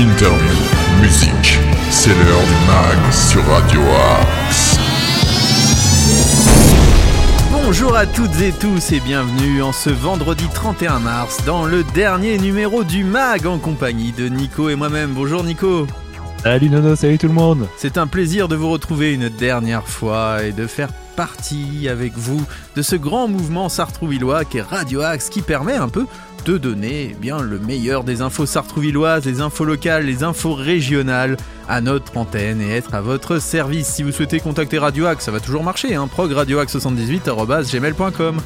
interview, musique. C'est l'heure du mag sur Radio Axe. Bonjour à toutes et tous et bienvenue en ce vendredi 31 mars dans le dernier numéro du MAG en compagnie de Nico et moi-même. Bonjour Nico Salut Nono, salut tout le monde C'est un plaisir de vous retrouver une dernière fois et de faire partie avec vous de ce grand mouvement sartrouvillois qui est Radio Axe qui permet un peu de donner eh bien le meilleur des infos sartrouvilloises, les infos locales, les infos régionales à notre antenne et être à votre service. Si vous souhaitez contacter Radio Axe, ça va toujours marcher, hein, progradioaxe78.gmail.com.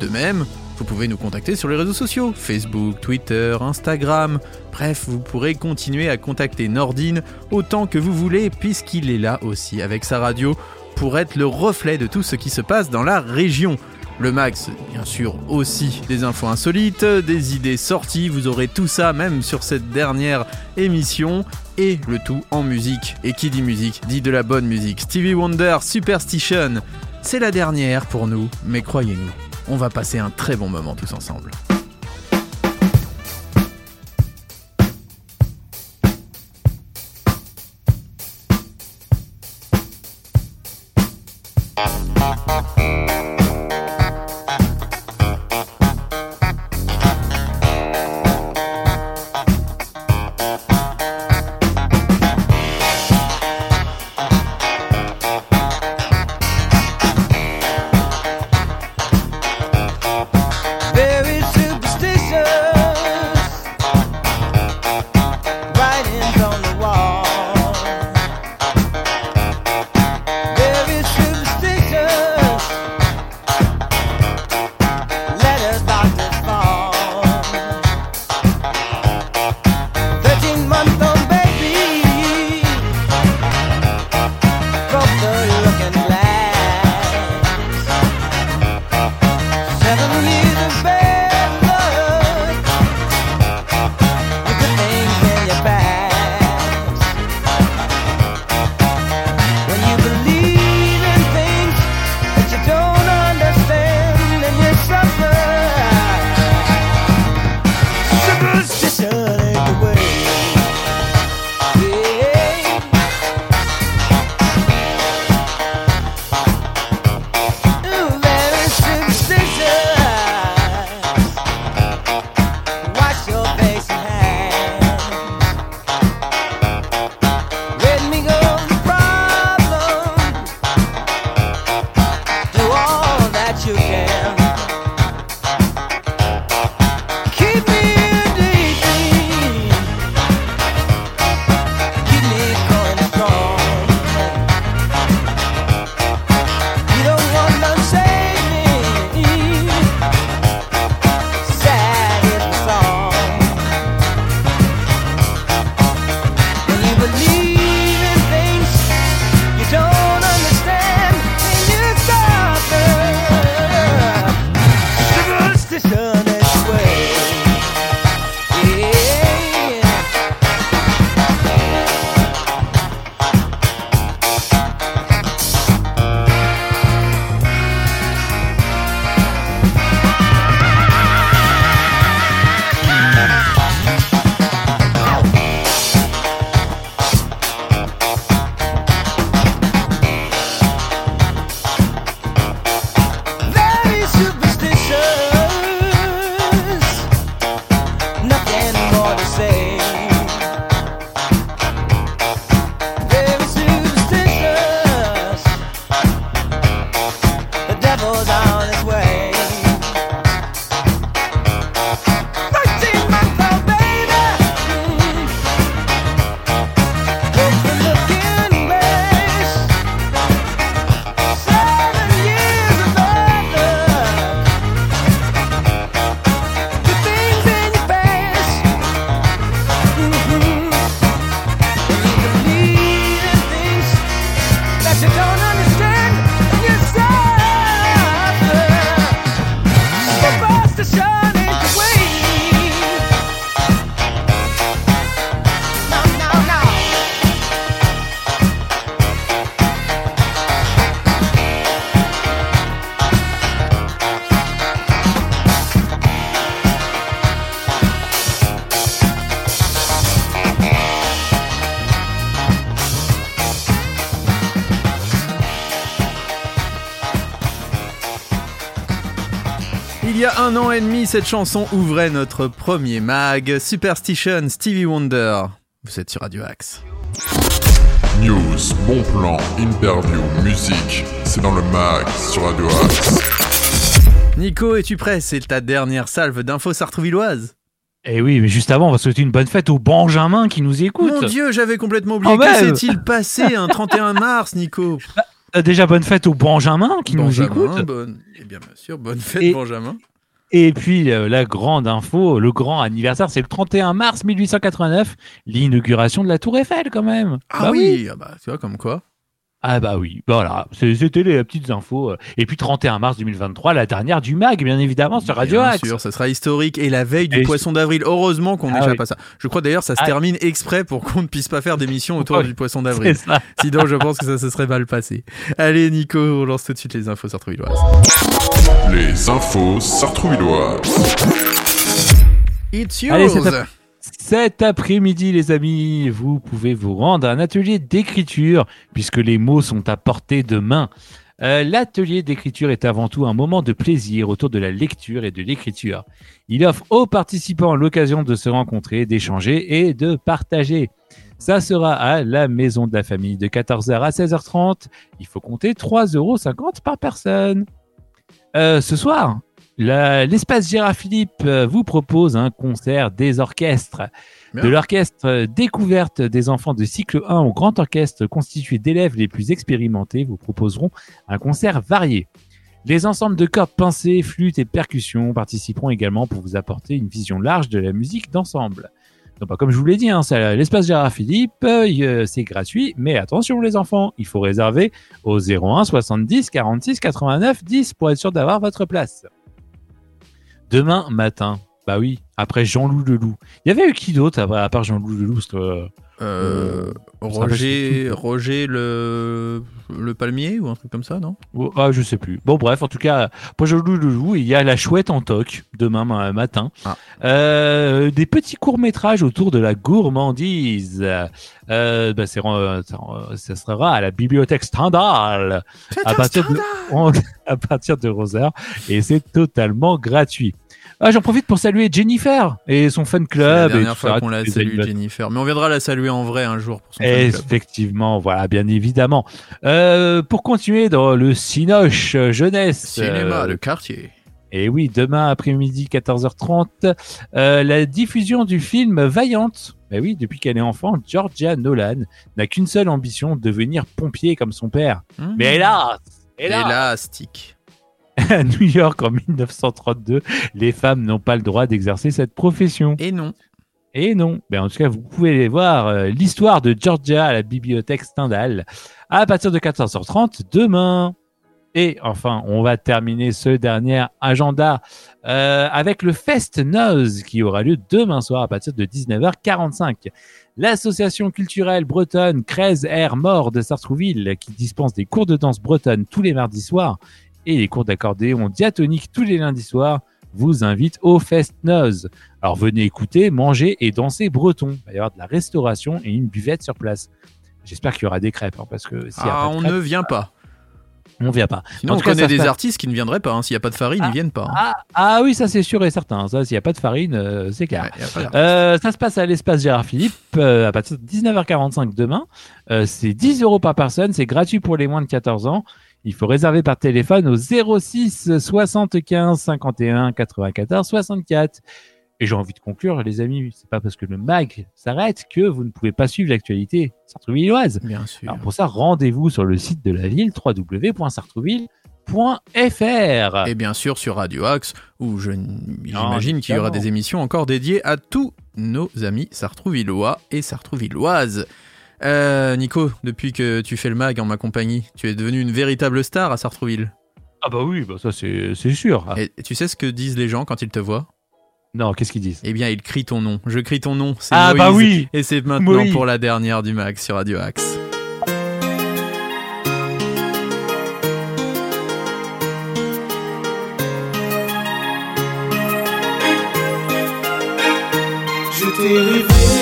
De même, vous pouvez nous contacter sur les réseaux sociaux, Facebook, Twitter, Instagram. Bref, vous pourrez continuer à contacter Nordine autant que vous voulez puisqu'il est là aussi avec sa radio pour être le reflet de tout ce qui se passe dans la région. Le max, bien sûr, aussi des infos insolites, des idées sorties, vous aurez tout ça même sur cette dernière émission, et le tout en musique. Et qui dit musique, dit de la bonne musique. Stevie Wonder, Superstition, c'est la dernière pour nous, mais croyez-nous, on va passer un très bon moment tous ensemble. Cette chanson ouvrait notre premier mag, Superstition, Stevie Wonder. Vous êtes sur Radio Axe. News, bon plan, interview, musique, c'est dans le mag sur Radio Axe. Nico, es-tu prêt? C'est ta dernière salve d'infos sartrouvilloises. Eh oui, mais juste avant, on va souhaiter une bonne fête aux Benjamin qui nous écoutent. Mon dieu, j'avais complètement oublié. Oh, que s'est-il passé un 31 mars, Nico? Euh, Déjà, bonne fête aux Benjamin qui nous écoutent. bonne... Eh bien, bien sûr, bonne fête, Et- Benjamin. Et puis, euh, la grande info, le grand anniversaire, c'est le 31 mars 1889, l'inauguration de la Tour Eiffel quand même. Ah Bah oui, ah bah, tu vois, comme quoi. Ah bah oui, voilà, c'était les petites infos. Et puis 31 mars 2023, la dernière du MAG, bien évidemment, sur Radio Bien Axe. sûr, ça sera historique. Et la veille du Et- poisson d'avril, heureusement qu'on Ah n'échappe oui. à ça. Je crois d'ailleurs ça se Ah. termine exprès pour qu'on ne puisse pas faire d'émission autour du poisson d'avril. Sinon, je pense que ça se serait mal passé. Allez, Nico, on lance tout de suite les infos sartrouvilloises. Les infos sartrouvilloises. It's Allez, yours c'est Cet après-midi, les amis, vous pouvez vous rendre à un atelier d'écriture, puisque les mots sont à portée de main. Euh, L'atelier d'écriture est avant tout un moment de plaisir autour de la lecture et de l'écriture. Il offre aux participants l'occasion de se rencontrer, d'échanger et de partager. Ça sera à la Maison de la Famille de 14h à 16h30. Il faut compter 3,50 euros par personne. Euh, ce soir, l'espace Gérard Philippe euh, vous propose un concert des orchestres. Bien. De l'orchestre euh, découverte des enfants de cycle 1 au grand orchestre constitué d'élèves les plus expérimentés vous proposeront un concert varié. Les ensembles de cordes pincées, flûtes et percussions participeront également pour vous apporter une vision large de la musique d'ensemble. Comme je vous l'ai dit, hein, c'est à l'espace Gérard Philippe, euh, euh, c'est gratuit, mais attention les enfants, il faut réserver au 01 70 46 89 10 pour être sûr d'avoir votre place. Demain matin, bah oui, après Jean-Loup Leloup. Il y avait eu qui d'autre à part Jean-Loup Leloup parce que, euh, Roger, Roger le, le palmier ou un truc comme ça, non? Oh, ah, Je sais plus. Bon, bref, en tout cas, Leloup, il y a La Chouette en toc demain ma- matin. Ah. Euh, des petits courts-métrages autour de la gourmandise. Euh, bah, c'est, euh, ça, euh, ça sera à la bibliothèque Stendhal. à partir de, à partir de 11h et c'est totalement gratuit. Ah, j'en profite pour saluer Jennifer et son fan C'est la club. et dernière tout fois qu'on l'a salué. Jennifer. Mais on viendra la saluer en vrai un jour pour son fan club. Effectivement, voilà, bien évidemment. Euh, pour continuer dans le Cinoche euh, jeunesse. Cinéma euh, de quartier. et oui, demain après-midi 14h30, euh, la diffusion du film Vaillante. Ben oui, depuis qu'elle est enfant, Georgia Nolan n'a qu'une seule ambition, devenir pompier comme son père. Mmh. Mais hélas, hélas, Élastique. à New York en 1932, les femmes n'ont pas le droit d'exercer cette profession. Et non. Et non. Ben, en tout cas, vous pouvez aller voir euh, l'histoire de Georgia à la bibliothèque Stendhal à partir de 14h30 demain. Et enfin, on va terminer ce dernier agenda euh, avec le Fest Nose qui aura lieu demain soir à partir de 19h45. L'association culturelle bretonne 13 Air Mort de Sartrouville qui dispense des cours de danse bretonne tous les mardis soirs et les cours d'accordéon diatonique tous les lundis soirs vous invite au Fest Nose. Alors venez écouter, manger et danser breton. Il va y avoir de la restauration et une buvette sur place. J'espère qu'il y aura des crêpes hein, parce que a Ah, on crêpes, ne vient pas. on vient pas. Sinon, En on cas, connaît des artistes qui ne viendraient pas. hein. S'il n'y a pas de farine, ils viennent pas. hein. Ah, ah oui, ça c'est sûr et certain. Ça, s'il n'y a pas de farine, euh, c'est clair. Ouais. Euh, ça se passe à l'espace Gérard Philippe euh, à partir de 19h45 demain. C'est 10 euros par personne. C'est gratuit pour les moins de 14 ans. Il faut réserver par téléphone au 06 75 51 94 64. Et j'ai envie de conclure, les amis, c'est pas parce que le mag s'arrête que vous ne pouvez pas suivre l'actualité sartrouvilloise. Bien sûr. Alors pour ça, rendez-vous sur le site de la ville www.sartrouville.fr. Et bien sûr sur Radio Axe, où je j'imagine qu'il y aura des émissions encore dédiées à tous nos amis sartrouvillois et sartrouvilloises. Euh, Nico, depuis que tu fais le mag en ma compagnie, tu es devenu une véritable star à Sartrouville. Ah bah oui, bah ça c'est c'est sûr. Et tu sais ce que disent les gens quand ils te voient? Non, qu'est-ce qu'ils disent? Eh bien, ils crient ton nom. Je crie ton nom. C'est Ah Moïse. bah oui Et c'est maintenant Moïse. pour la dernière du mag sur Radio Axe. Je t'ai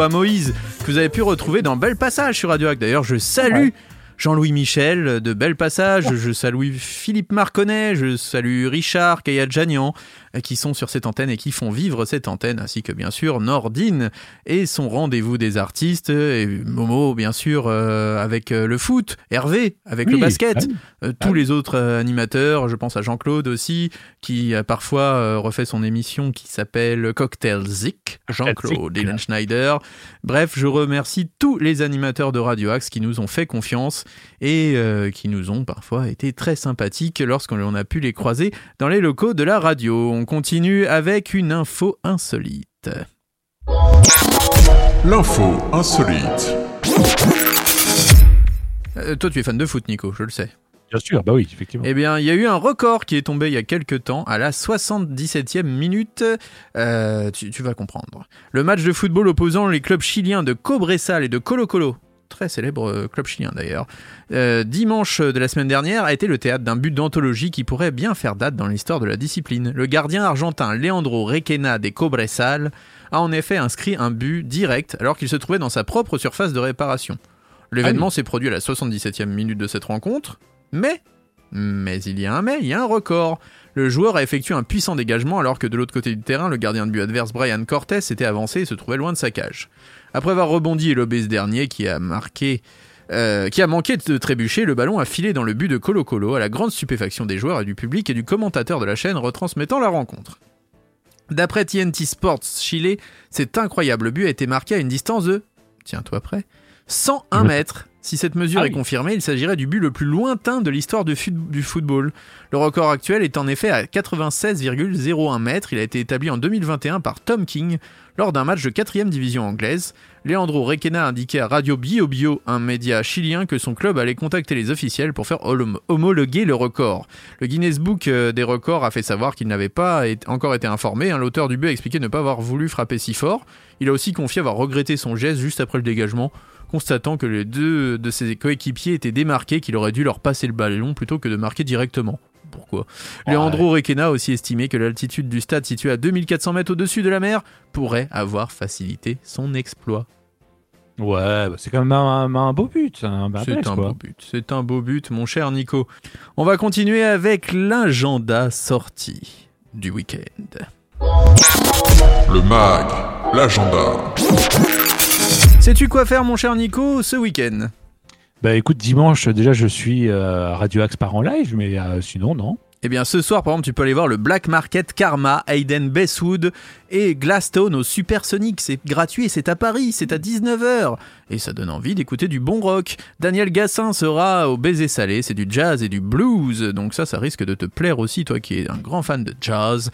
À Moïse, que vous avez pu retrouver dans Bel Passage sur Radio Hack. D'ailleurs, je salue Jean-Louis Michel de Bel Passage, je salue Philippe Marconnet, je salue Richard Kayadjanian, euh, qui sont sur cette antenne et qui font vivre cette antenne, ainsi que bien sûr Nordine et son rendez-vous des artistes, et Momo bien sûr euh, avec euh, le foot, Hervé avec le basket, ah euh, tous les autres animateurs, je pense à Jean-Claude aussi, qui a parfois refait son émission qui s'appelle Cocktail Zik, Jean-Claude. Dylan Schneider. Bref, je remercie tous les animateurs de Radio Axe qui nous ont fait confiance et euh, qui nous ont parfois été très sympathiques lorsqu'on a pu les croiser dans les locaux de la radio. On continue avec une info insolite. L'info insolite. Euh, toi, tu es fan de foot, Nico, je le sais. Bien sûr, bah oui, effectivement. Eh bien, il y a eu un record qui est tombé il y a quelques temps, à la 77e minute. Euh, tu, tu vas comprendre. Le match de football opposant les clubs chiliens de Cobresal et de Colo Colo, très célèbre euh, club chilien d'ailleurs, euh, dimanche de la semaine dernière a été le théâtre d'un but d'anthologie qui pourrait bien faire date dans l'histoire de la discipline. Le gardien argentin Leandro Requena des Cobresal a en effet inscrit un but direct alors qu'il se trouvait dans sa propre surface de réparation. L'événement s'est produit à la 77e minute de cette rencontre, mais, mais il y a un mais, il y a un record. Le joueur a effectué un puissant dégagement alors que de l'autre côté du terrain, le gardien de but adverse Brian Cortés s'était avancé et se trouvait loin de sa cage. Après avoir rebondi et lobé ce dernier qui a marqué euh, qui a manqué de trébucher, le ballon a filé dans le but de Colo Colo à la grande stupéfaction des joueurs et du public et du commentateur de la chaîne retransmettant la rencontre. D'après TNT Sports Chile, cet incroyable but a été marqué à une distance de, tiens-toi prêt, 101 Ouais. mètres. Si cette mesure Ah est confirmée, il s'agirait du but le plus lointain de l'histoire du football. Le record actuel est en effet à 96,01 mètres. Il a été établi en 2021 par Tom King lors d'un match de 4ème division anglaise. Leandro Requena a indiqué à Radio Bio Bio, un média chilien, que son club allait contacter les officiels pour faire hom- homologuer le record. Le Guinness Book euh, des records a fait savoir qu'il n'avait pas encore été informé. hein. L'auteur du but a expliqué ne pas avoir voulu frapper si fort. Il a aussi confié avoir regretté son geste juste après le dégagement, constatant que les deux de ses coéquipiers étaient démarqués, qu'il aurait dû leur passer le ballon plutôt que de marquer directement. Pourquoi Leandro Requena a aussi estimé que l'altitude du stade situé à 2400 mètres au-dessus de la mer pourrait avoir facilité son exploit. Ouais, bah, c'est quand même un, un beau but. C'est un quoi. beau but, c'est un beau but, mon cher Nico. On va continuer avec l'agenda sorti du week-end. Le mag, l'agenda. Sais-tu quoi faire, mon cher Nico, ce week-end? Bah écoute, dimanche, déjà, je suis euh, à Radio Axe par en live, mais euh, sinon, non. Eh bien, ce soir, par exemple, tu peux aller voir le Black Market Karma, Hayden Bestwood et Glasstone au Supersonic. C'est gratuit c'est à Paris, c'est à 19h. Et ça donne envie d'écouter du bon rock. Daniel Gassin sera au Baiser Salé, c'est du jazz et du blues. Donc ça, ça risque de te plaire aussi, toi qui es un grand fan de jazz.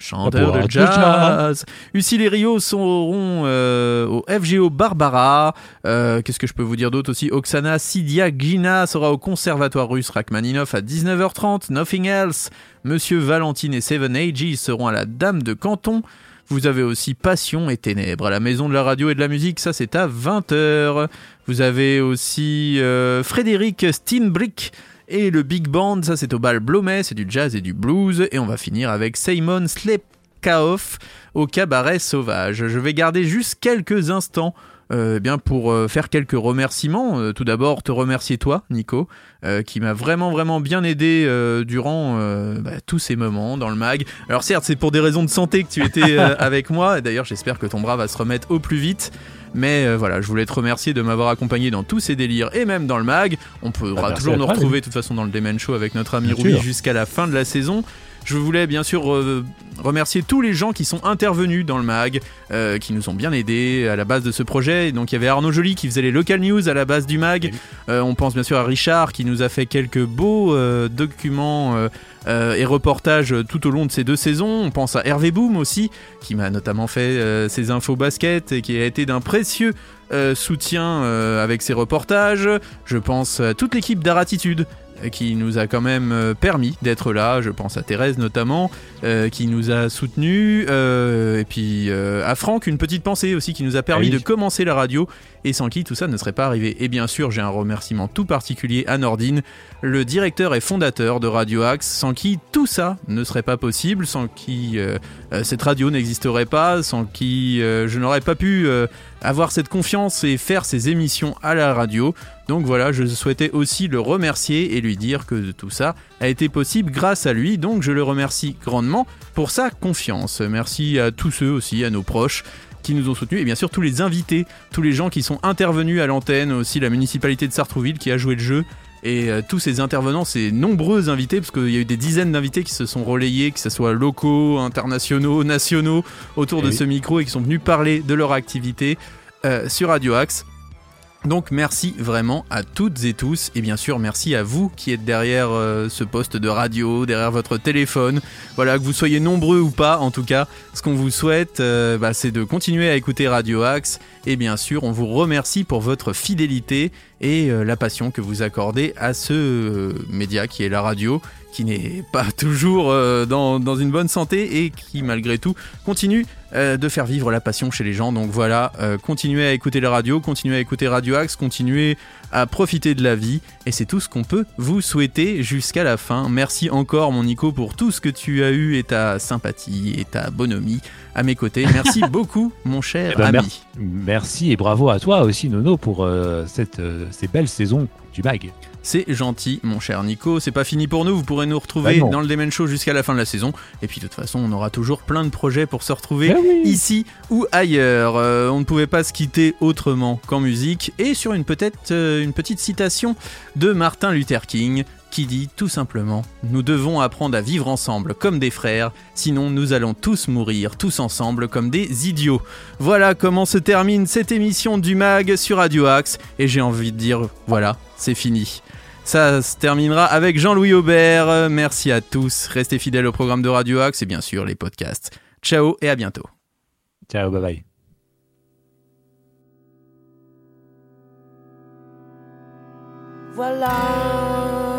Chanteur de jazz. Ucile et Rio seront euh, au FGO Barbara. Euh, Qu'est-ce que je peux vous dire d'autre aussi? Oksana Sidia Gina sera au conservatoire russe Rachmaninoff à 19h30. Nothing Else. Monsieur Valentine et Seven Ages seront à la Dame de Canton. Vous avez aussi Passion et Ténèbres à la Maison de la Radio et de la Musique, ça c'est à 20h. Vous avez aussi euh, Frédéric Steinbrick et le Big Band, ça c'est au bal Blomet, c'est du jazz et du blues. Et on va finir avec Simon Slepkaoff au cabaret sauvage. Je vais garder juste quelques instants. euh, eh bien pour euh, faire quelques remerciements, Euh, tout d'abord te remercier toi, Nico, qui m'a vraiment vraiment bien aidé durant bah, tous ces moments dans le mag. Alors certes, c'est pour des raisons de santé que tu étais avec moi. D'ailleurs, j'espère que ton bras va se remettre au plus vite. Mais euh, voilà, je voulais te remercier de m'avoir accompagné dans tous ces délires et même dans le mag. On pourra Ah, toujours nous retrouver de toute façon dans le Demen Show avec notre ami Bien Ruby jusqu'à la fin de la saison. Je voulais bien sûr euh, remercier tous les gens qui sont intervenus dans le mag, euh, qui nous ont bien aidés à la base de ce projet. Et donc il y avait Arnaud Joly qui faisait les local news à la base du mag. Euh, on pense bien sûr à Richard qui nous a fait quelques beaux euh, documents euh, et reportages tout au long de ces deux saisons. On pense à Hervé Boom aussi, qui m'a notamment fait euh, ses infos basket et qui a été d'un précieux euh, soutien avec ses reportages. Je pense à toute l'équipe d'Aratitude qui nous a quand même euh, permis d'être là. Je pense à Thérèse notamment, euh, qui nous a soutenus. euh, et puis euh, à Franck, une petite pensée aussi qui nous a permis Ah oui. de commencer la radio et sans qui tout ça ne serait pas arrivé. Et bien sûr, j'ai un remerciement tout particulier à Nordine, le directeur et fondateur de Radio Axe, sans qui tout ça ne serait pas possible, sans qui euh, cette radio n'existerait pas, sans qui euh, je n'aurais pas pu euh, avoir cette confiance et faire ces émissions à la radio. Donc voilà, je souhaitais aussi le remercier et lui dire que tout ça a été possible grâce à lui. Donc je le remercie grandement pour sa confiance. Merci à tous ceux aussi, à nos proches qui nous ont soutenus et bien sûr tous les invités, tous les gens qui sont intervenus à l'antenne, aussi la municipalité de Sartrouville qui a joué le jeu et euh, tous ces intervenants, ces nombreux invités, parce qu'il y a eu des dizaines d'invités qui se sont relayés, que ce soit locaux, internationaux, nationaux, autour Eh de oui. ce micro et qui sont venus parler de leur activité euh, sur Radio Axe. Donc merci vraiment à toutes et tous. Et bien sûr merci à vous qui êtes derrière euh, ce poste de radio, derrière votre téléphone. Voilà, que vous soyez nombreux ou pas, en tout cas, ce qu'on vous souhaite, euh, bah, c'est de continuer à écouter Radio Axe. Et bien sûr on vous remercie pour votre fidélité et euh, la passion que vous accordez à ce média qui est la radio, qui n'est pas toujours euh, dans, dans une bonne santé et qui malgré tout continue euh, de faire vivre la passion chez les gens. Donc voilà, euh, continuez à écouter la radio, continuez à écouter Radio Axe, continuez à profiter de la vie et c'est tout ce qu'on peut vous souhaiter jusqu'à la fin. Merci encore mon Nico pour tout ce que tu as eu et ta sympathie et ta bonhomie à mes côtés. Merci beaucoup mon cher Eh ben, ami. Merci et bravo à toi aussi, Nono, pour euh, cette, euh, ces belles saisons du mag. C'est gentil, mon cher Nico. C'est pas fini pour nous. Vous pourrez nous retrouver Bah non. dans le Demen Show jusqu'à la fin de la saison. Et puis, de toute façon, on aura toujours plein de projets pour se retrouver Ben oui. ici ou ailleurs. Euh, on ne pouvait pas se quitter autrement qu'en musique. Et sur une, peut-être, euh, une petite citation de Martin Luther King qui dit tout simplement Nous devons apprendre à vivre ensemble comme des frères, sinon nous allons tous mourir, tous ensemble comme des idiots. Voilà comment se termine cette émission du MAG sur Radio Axe. Et j'ai envie de dire voilà, c'est fini. Ça se terminera avec Jean-Louis Aubert. Merci à tous. Restez fidèles au programme de Radio Axe et bien sûr les podcasts. Ciao et à bientôt. Ciao, bye bye. Voilà,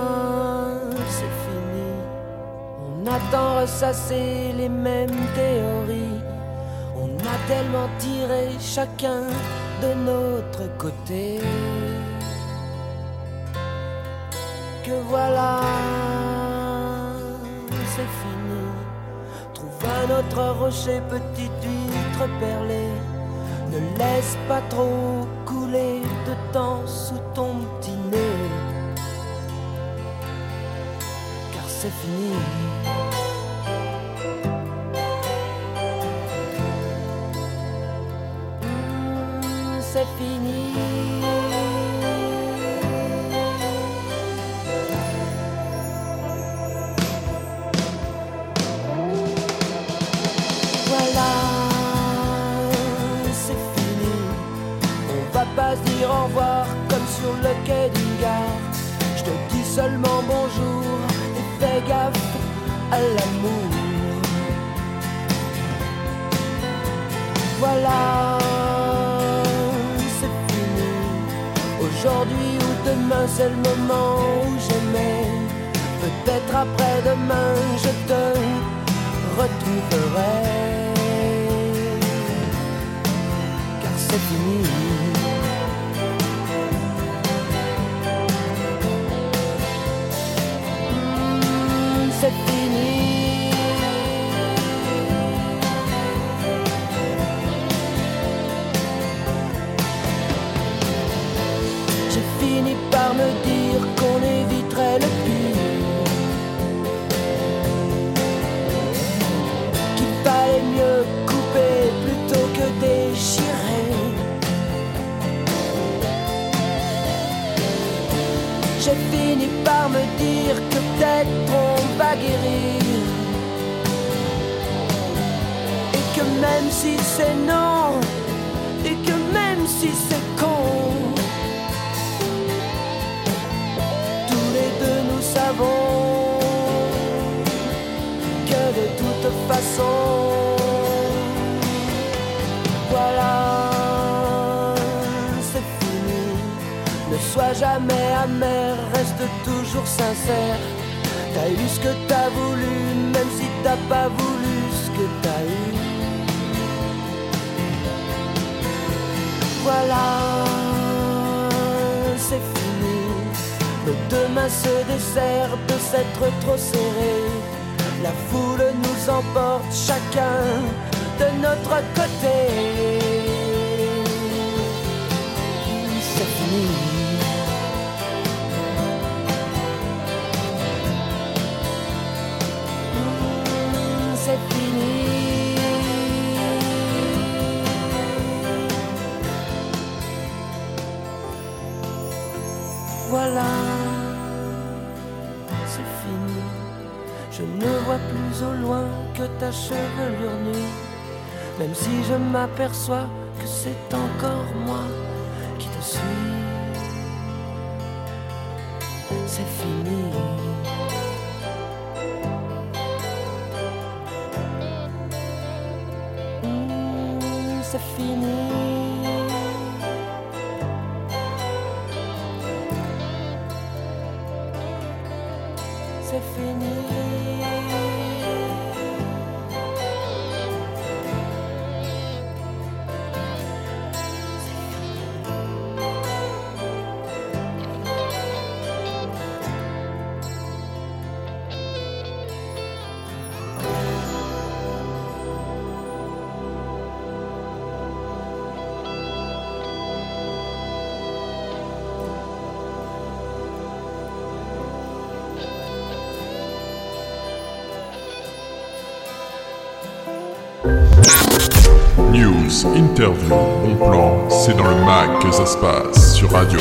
On a tant ressassé les mêmes théories. On a tellement tiré chacun de notre côté. Que voilà, c'est fini. Trouve un autre rocher, petite huître perlée. Ne laisse pas trop couler de temps sous ton petit nez. C'est fini. Hmm, C'est fini. à l'amour. Voilà, c'est fini. Aujourd'hui ou demain, c'est le moment où j'aimais. Peut-être après-demain, je te retrouverai. Même si c'est non, et que même si c'est con, tous les deux nous savons que de toute façon, voilà, c'est fini. Ne sois jamais amer, reste toujours sincère. T'as eu ce que t'as voulu, même si t'as pas voulu ce que t'as eu. Voilà, c'est fini. Nos deux mains se desserrent de s'être trop serrés. La foule nous emporte chacun de notre côté. C'est fini. Chevelure nue. Même si je m'aperçois que c'est encore moi qui te suis. C'est fini. Mm, C'est fini. C'est fini. News, interview, bon plan, c'est dans le mag que ça se passe sur Radio.